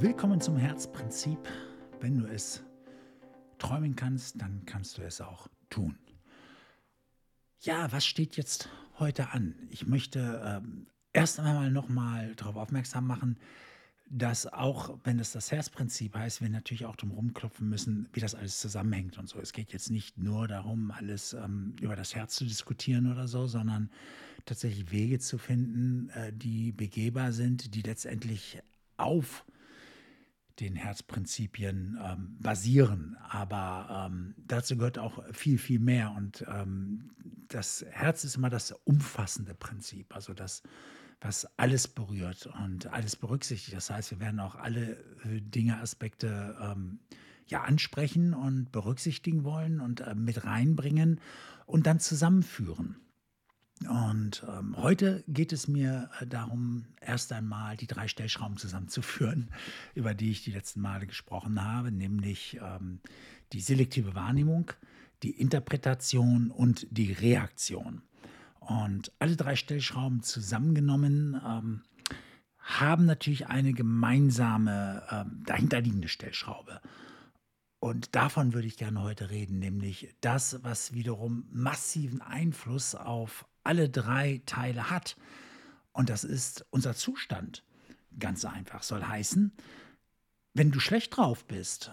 Willkommen zum Herzprinzip. Wenn du es träumen kannst, dann kannst du es auch tun. Ja, was steht jetzt heute an? Ich möchte ähm, erst einmal nochmal darauf aufmerksam machen, dass auch wenn es das Herzprinzip heißt, wir natürlich auch drum rumklopfen müssen, wie das alles zusammenhängt und so. Es geht jetzt nicht nur darum, alles ähm, über das Herz zu diskutieren oder so, sondern tatsächlich Wege zu finden, äh, die begehbar sind, die letztendlich auf den Herzprinzipien ähm, basieren. Aber ähm, dazu gehört auch viel, viel mehr. Und ähm, das Herz ist immer das umfassende Prinzip, also das, was alles berührt und alles berücksichtigt. Das heißt, wir werden auch alle äh, Dinge, Aspekte ähm, ja ansprechen und berücksichtigen wollen und äh, mit reinbringen und dann zusammenführen. Und ähm, heute geht es mir äh, darum, erst einmal die drei Stellschrauben zusammenzuführen, über die ich die letzten Male gesprochen habe, nämlich ähm, die selektive Wahrnehmung, die Interpretation und die Reaktion. Und alle drei Stellschrauben zusammengenommen ähm, haben natürlich eine gemeinsame ähm, dahinterliegende Stellschraube. Und davon würde ich gerne heute reden, nämlich das, was wiederum massiven Einfluss auf alle drei Teile hat. Und das ist unser Zustand. Ganz einfach. Soll heißen, wenn du schlecht drauf bist,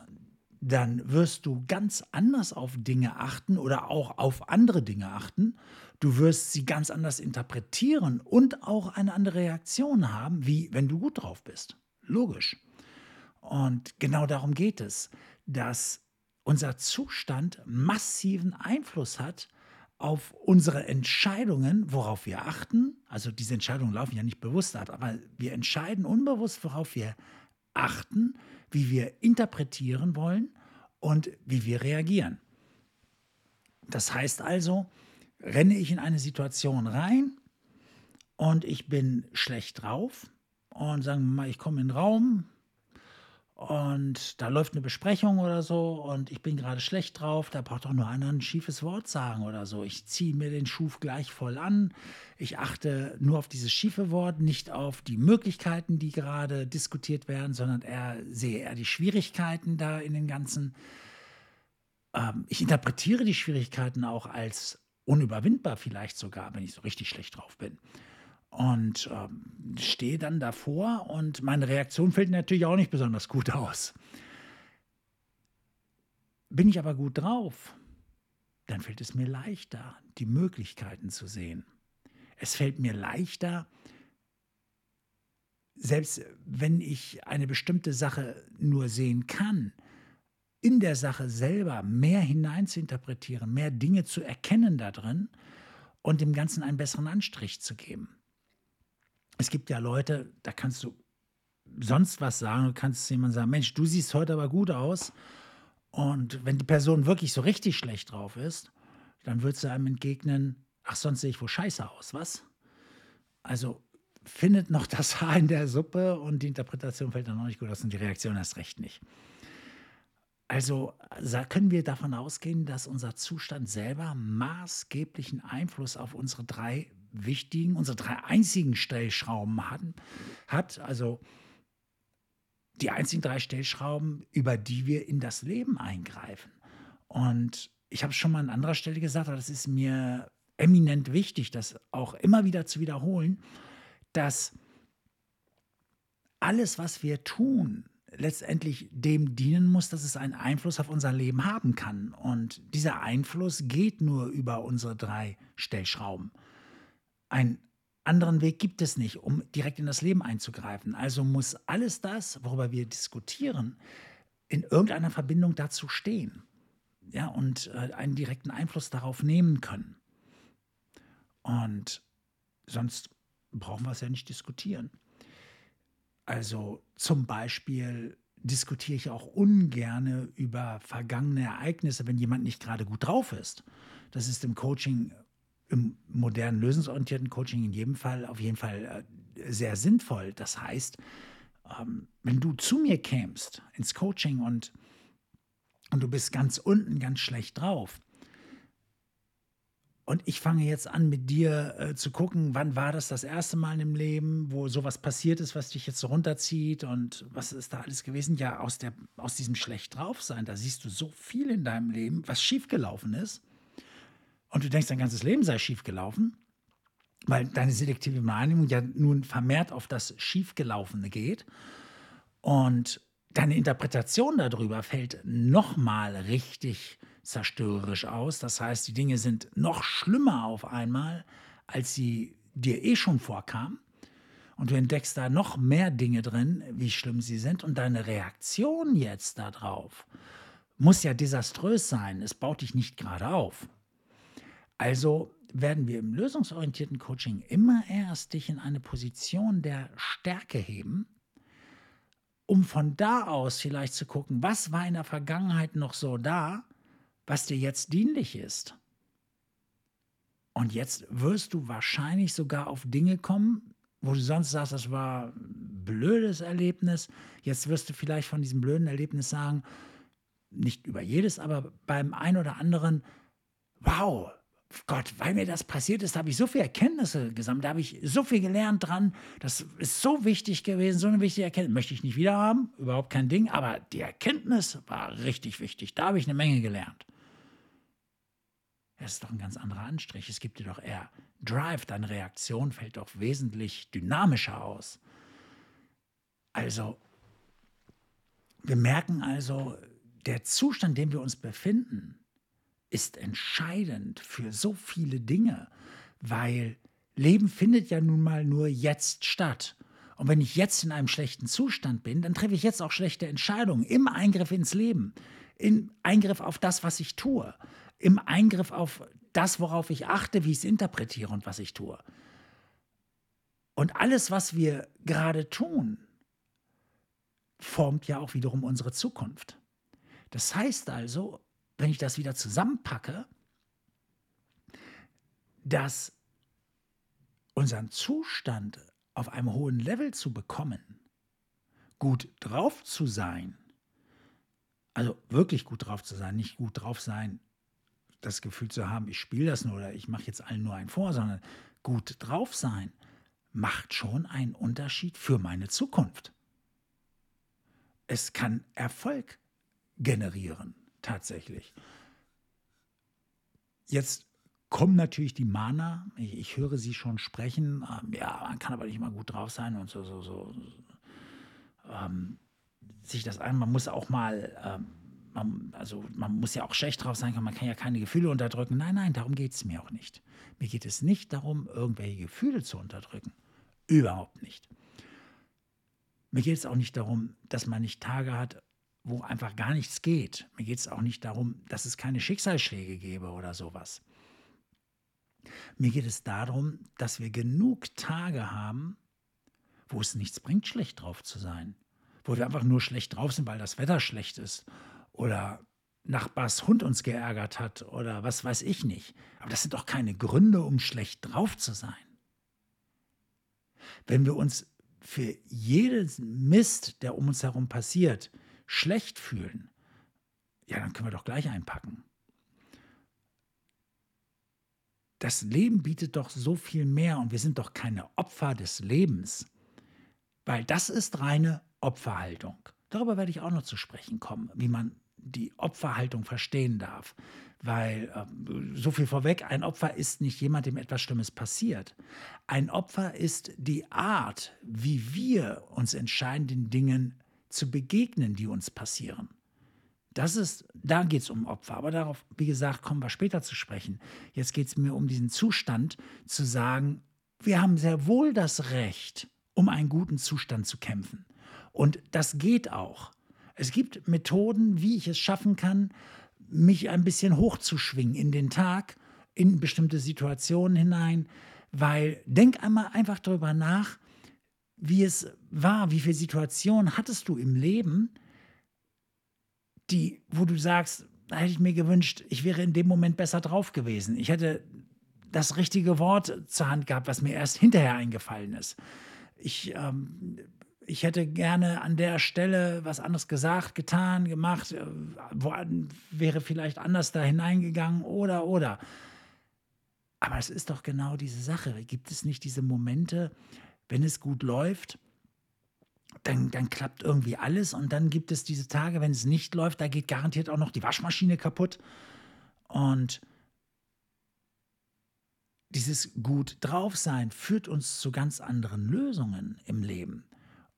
dann wirst du ganz anders auf Dinge achten oder auch auf andere Dinge achten. Du wirst sie ganz anders interpretieren und auch eine andere Reaktion haben, wie wenn du gut drauf bist. Logisch. Und genau darum geht es, dass unser Zustand massiven Einfluss hat auf unsere Entscheidungen, worauf wir achten. Also diese Entscheidungen laufen ja nicht bewusst ab, aber wir entscheiden unbewusst, worauf wir achten, wie wir interpretieren wollen und wie wir reagieren. Das heißt also, renne ich in eine Situation rein und ich bin schlecht drauf und sagen wir mal, ich komme in den Raum, und da läuft eine Besprechung oder so und ich bin gerade schlecht drauf, da braucht doch nur einer ein schiefes Wort sagen oder so. Ich ziehe mir den Schuf gleich voll an. Ich achte nur auf dieses schiefe Wort, nicht auf die Möglichkeiten, die gerade diskutiert werden, sondern eher sehe eher die Schwierigkeiten da in den ganzen. Ähm, ich interpretiere die Schwierigkeiten auch als unüberwindbar vielleicht sogar, wenn ich so richtig schlecht drauf bin und ähm, stehe dann davor und meine Reaktion fällt natürlich auch nicht besonders gut aus. Bin ich aber gut drauf, dann fällt es mir leichter, die Möglichkeiten zu sehen. Es fällt mir leichter, selbst wenn ich eine bestimmte Sache nur sehen kann, in der Sache selber mehr hineinzuinterpretieren, mehr Dinge zu erkennen da drin und dem Ganzen einen besseren Anstrich zu geben es gibt ja Leute, da kannst du sonst was sagen. Du kannst jemand sagen, Mensch, du siehst heute aber gut aus. Und wenn die Person wirklich so richtig schlecht drauf ist, dann würdest du einem entgegnen, ach, sonst sehe ich wohl scheiße aus, was? Also findet noch das Haar in der Suppe und die Interpretation fällt dann noch nicht gut aus und die Reaktion erst recht nicht. Also können wir davon ausgehen, dass unser Zustand selber maßgeblichen Einfluss auf unsere drei wichtigen, unsere drei einzigen Stellschrauben hatten, hat. Also die einzigen drei Stellschrauben, über die wir in das Leben eingreifen. Und ich habe es schon mal an anderer Stelle gesagt, aber das ist mir eminent wichtig, das auch immer wieder zu wiederholen, dass alles, was wir tun, letztendlich dem dienen muss, dass es einen Einfluss auf unser Leben haben kann. Und dieser Einfluss geht nur über unsere drei Stellschrauben. Einen anderen Weg gibt es nicht, um direkt in das Leben einzugreifen. Also muss alles das, worüber wir diskutieren, in irgendeiner Verbindung dazu stehen. Ja, und äh, einen direkten Einfluss darauf nehmen können. Und sonst brauchen wir es ja nicht diskutieren. Also zum Beispiel diskutiere ich auch ungern über vergangene Ereignisse, wenn jemand nicht gerade gut drauf ist. Das ist im Coaching im modernen lösungsorientierten Coaching in jedem Fall auf jeden Fall äh, sehr sinnvoll. Das heißt, ähm, wenn du zu mir kämst ins Coaching und, und du bist ganz unten, ganz schlecht drauf, Und ich fange jetzt an, mit dir äh, zu gucken, wann war das das erste Mal im Leben, wo sowas passiert ist, was dich jetzt so runterzieht und was ist da alles gewesen? Ja, aus, der, aus diesem schlecht drauf sein, da siehst du so viel in deinem Leben, was schiefgelaufen ist. Und du denkst, dein ganzes Leben sei schiefgelaufen, weil deine selektive Wahrnehmung ja nun vermehrt auf das Schiefgelaufene geht. Und deine Interpretation darüber fällt nochmal richtig zerstörerisch aus. Das heißt, die Dinge sind noch schlimmer auf einmal, als sie dir eh schon vorkamen. Und du entdeckst da noch mehr Dinge drin, wie schlimm sie sind. Und deine Reaktion jetzt darauf muss ja desaströs sein. Es baut dich nicht gerade auf. Also werden wir im lösungsorientierten Coaching immer erst dich in eine Position der Stärke heben, um von da aus vielleicht zu gucken, was war in der Vergangenheit noch so da, was dir jetzt dienlich ist. Und jetzt wirst du wahrscheinlich sogar auf Dinge kommen, wo du sonst sagst, das war ein blödes Erlebnis. Jetzt wirst du vielleicht von diesem blöden Erlebnis sagen, nicht über jedes, aber beim einen oder anderen, wow, Gott, weil mir das passiert ist, habe ich so viele Erkenntnisse gesammelt, da habe ich so viel gelernt dran. Das ist so wichtig gewesen, so eine wichtige Erkenntnis. Möchte ich nicht wieder haben, überhaupt kein Ding, aber die Erkenntnis war richtig wichtig. Da habe ich eine Menge gelernt. Das ist doch ein ganz anderer Anstrich. Es gibt dir doch eher Drive. Deine Reaktion fällt doch wesentlich dynamischer aus. Also, wir merken also, der Zustand, in dem wir uns befinden, ist entscheidend für so viele Dinge, weil Leben findet ja nun mal nur jetzt statt. Und wenn ich jetzt in einem schlechten Zustand bin, dann treffe ich jetzt auch schlechte Entscheidungen im Eingriff ins Leben, im Eingriff auf das, was ich tue im Eingriff auf das, worauf ich achte, wie ich es interpretiere und was ich tue. Und alles, was wir gerade tun, formt ja auch wiederum unsere Zukunft. Das heißt also, wenn ich das wieder zusammenpacke, dass unseren Zustand auf einem hohen Level zu bekommen, gut drauf zu sein, also wirklich gut drauf zu sein, nicht gut drauf sein das Gefühl zu haben, ich spiele das nur oder ich mache jetzt allen nur einen vor, sondern gut drauf sein, macht schon einen Unterschied für meine Zukunft. Es kann Erfolg generieren, tatsächlich. Jetzt kommen natürlich die Mana, ich, ich höre sie schon sprechen, ähm, ja, man kann aber nicht mal gut drauf sein und so, so, so. Ähm, sich das ein, man muss auch mal ähm, man, also man muss ja auch schlecht drauf sein, man kann ja keine Gefühle unterdrücken. Nein, nein, darum geht es mir auch nicht. Mir geht es nicht darum, irgendwelche Gefühle zu unterdrücken. Überhaupt nicht. Mir geht es auch nicht darum, dass man nicht Tage hat, wo einfach gar nichts geht. Mir geht es auch nicht darum, dass es keine Schicksalsschläge gäbe oder sowas. Mir geht es darum, dass wir genug Tage haben, wo es nichts bringt, schlecht drauf zu sein. Wo wir einfach nur schlecht drauf sind, weil das Wetter schlecht ist oder Nachbars Hund uns geärgert hat oder was weiß ich nicht. Aber das sind doch keine Gründe, um schlecht drauf zu sein. Wenn wir uns für jeden Mist, der um uns herum passiert, schlecht fühlen, ja, dann können wir doch gleich einpacken. Das Leben bietet doch so viel mehr und wir sind doch keine Opfer des Lebens, weil das ist reine Opferhaltung. Darüber werde ich auch noch zu sprechen kommen, wie man die Opferhaltung verstehen darf. Weil äh, so viel vorweg, ein Opfer ist nicht jemand, dem etwas Schlimmes passiert. Ein Opfer ist die Art, wie wir uns entscheiden, den Dingen zu begegnen, die uns passieren. Das ist, da geht es um Opfer. Aber darauf, wie gesagt, kommen wir später zu sprechen. Jetzt geht es mir um diesen Zustand zu sagen, wir haben sehr wohl das Recht, um einen guten Zustand zu kämpfen. Und das geht auch. Es gibt Methoden, wie ich es schaffen kann, mich ein bisschen hochzuschwingen in den Tag, in bestimmte Situationen hinein, weil denk einmal einfach darüber nach, wie es war, wie viele Situationen hattest du im Leben, die, wo du sagst, da hätte ich mir gewünscht, ich wäre in dem Moment besser drauf gewesen. Ich hätte das richtige Wort zur Hand gehabt, was mir erst hinterher eingefallen ist. Ich ähm, ich hätte gerne an der Stelle was anderes gesagt, getan, gemacht, äh, wo, wäre vielleicht anders da hineingegangen oder, oder. Aber es ist doch genau diese Sache. Gibt es nicht diese Momente, wenn es gut läuft, dann, dann klappt irgendwie alles und dann gibt es diese Tage, wenn es nicht läuft, da geht garantiert auch noch die Waschmaschine kaputt. Und dieses gut drauf sein führt uns zu ganz anderen Lösungen im Leben.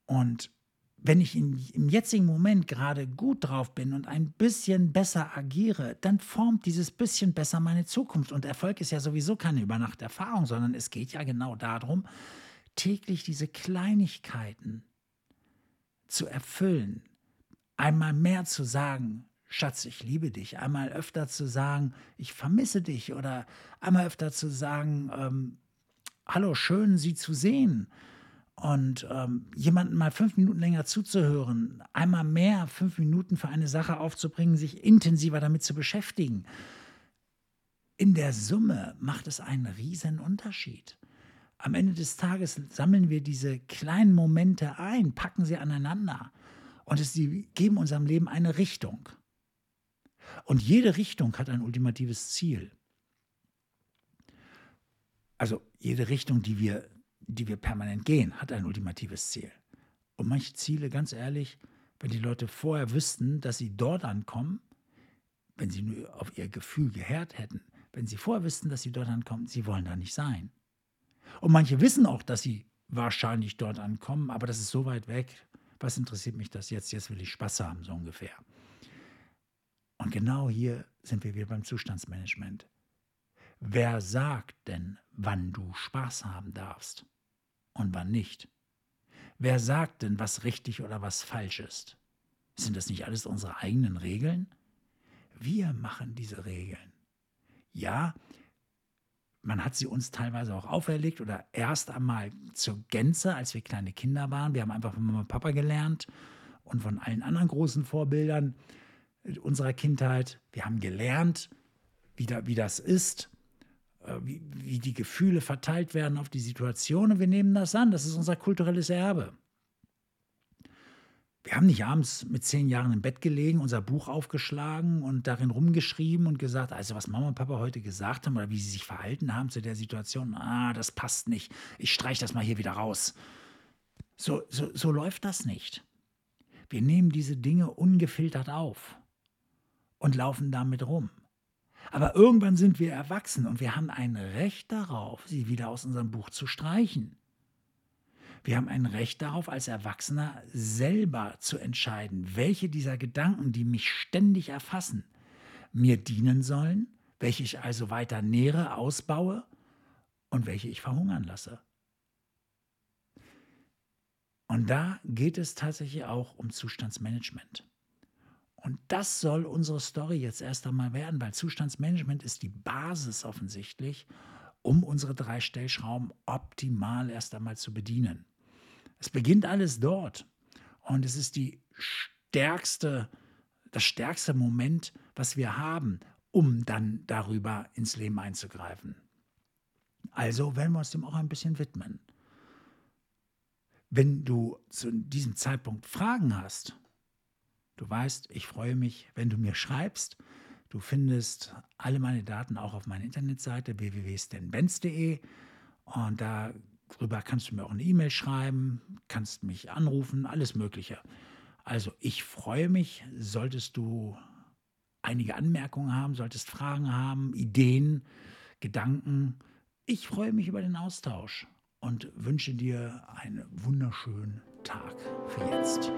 Und wenn ich in, im jetzigen Moment gerade gut drauf bin und ein bisschen besser agiere, dann formt dieses bisschen besser meine Zukunft. Und Erfolg ist ja sowieso keine Übernachterfahrung, sondern es geht ja genau darum, täglich diese Kleinigkeiten zu erfüllen. Einmal mehr zu sagen, Schatz, ich liebe dich. Einmal öfter zu sagen, ich vermisse dich. Oder einmal öfter zu sagen, ähm, hallo, schön, Sie zu sehen und ähm, jemanden mal fünf Minuten länger zuzuhören, einmal mehr fünf Minuten für eine Sache aufzubringen, sich intensiver damit zu beschäftigen. In der Summe macht es einen riesen Unterschied. Am Ende des Tages sammeln wir diese kleinen Momente ein, packen sie aneinander und sie geben unserem Leben eine Richtung. Und jede Richtung hat ein ultimatives Ziel. Also jede Richtung, die wir die wir permanent gehen, hat ein ultimatives Ziel. Und manche Ziele, ganz ehrlich, wenn die Leute vorher wüssten, dass sie dort ankommen, wenn sie nur auf ihr Gefühl gehört hätten, wenn sie vorher wüssten, dass sie dort ankommen, sie wollen da nicht sein. Und manche wissen auch, dass sie wahrscheinlich dort ankommen, aber das ist so weit weg. Was interessiert mich das jetzt? Jetzt will ich Spaß haben, so ungefähr. Und genau hier sind wir wieder beim Zustandsmanagement. Wer sagt denn, wann du Spaß haben darfst? und wann nicht? Wer sagt denn, was richtig oder was falsch ist? Sind das nicht alles unsere eigenen Regeln? Wir machen diese Regeln. Ja, man hat sie uns teilweise auch auferlegt oder erst einmal zur Gänze, als wir kleine Kinder waren. Wir haben einfach von Mama und Papa gelernt und von allen anderen großen Vorbildern unserer Kindheit. Wir haben gelernt, wie, da, wie das ist. Äh, wie, wie die Gefühle verteilt werden auf die Situation und wir nehmen das an. Das ist unser kulturelles Erbe. Wir haben nicht abends mit zehn Jahren im Bett gelegen, unser Buch aufgeschlagen und darin rumgeschrieben und gesagt, also was Mama und Papa heute gesagt haben oder wie sie sich verhalten haben zu der Situation, ah, das passt nicht. Ich streiche das mal hier wieder raus. So, so, so läuft das nicht. Wir nehmen diese Dinge ungefiltert auf und laufen damit rum. Aber irgendwann sind wir erwachsen und wir haben ein Recht darauf, sie wieder aus unserem Buch zu streichen. Wir haben ein Recht darauf, als Erwachsener selber zu entscheiden, welche dieser Gedanken, die mich ständig erfassen, mir dienen sollen, welche ich also weiter nähere, ausbaue und welche ich verhungern lasse. Und da geht es tatsächlich auch um Zustandsmanagement. Und das soll unsere Story jetzt erst einmal werden, weil Zustandsmanagement ist die Basis offensichtlich, um unsere drei Stellschrauben optimal erst einmal zu bedienen. Es beginnt alles dort und es ist die stärkste, das stärkste Moment, was wir haben, um dann darüber ins Leben einzugreifen. Also werden wir uns dem auch ein bisschen widmen. Wenn du zu diesem Zeitpunkt Fragen hast, Du weißt, ich freue mich, wenn du mir schreibst. Du findest alle meine Daten auch auf meiner Internetseite www.stanbenz.de und darüber kannst du mir auch eine E-Mail schreiben, kannst mich anrufen, alles Mögliche. Also ich freue mich, solltest du einige Anmerkungen haben, solltest Fragen haben, Ideen, Gedanken. Ich freue mich über den Austausch und wünsche dir einen wunderschönen Tag für jetzt.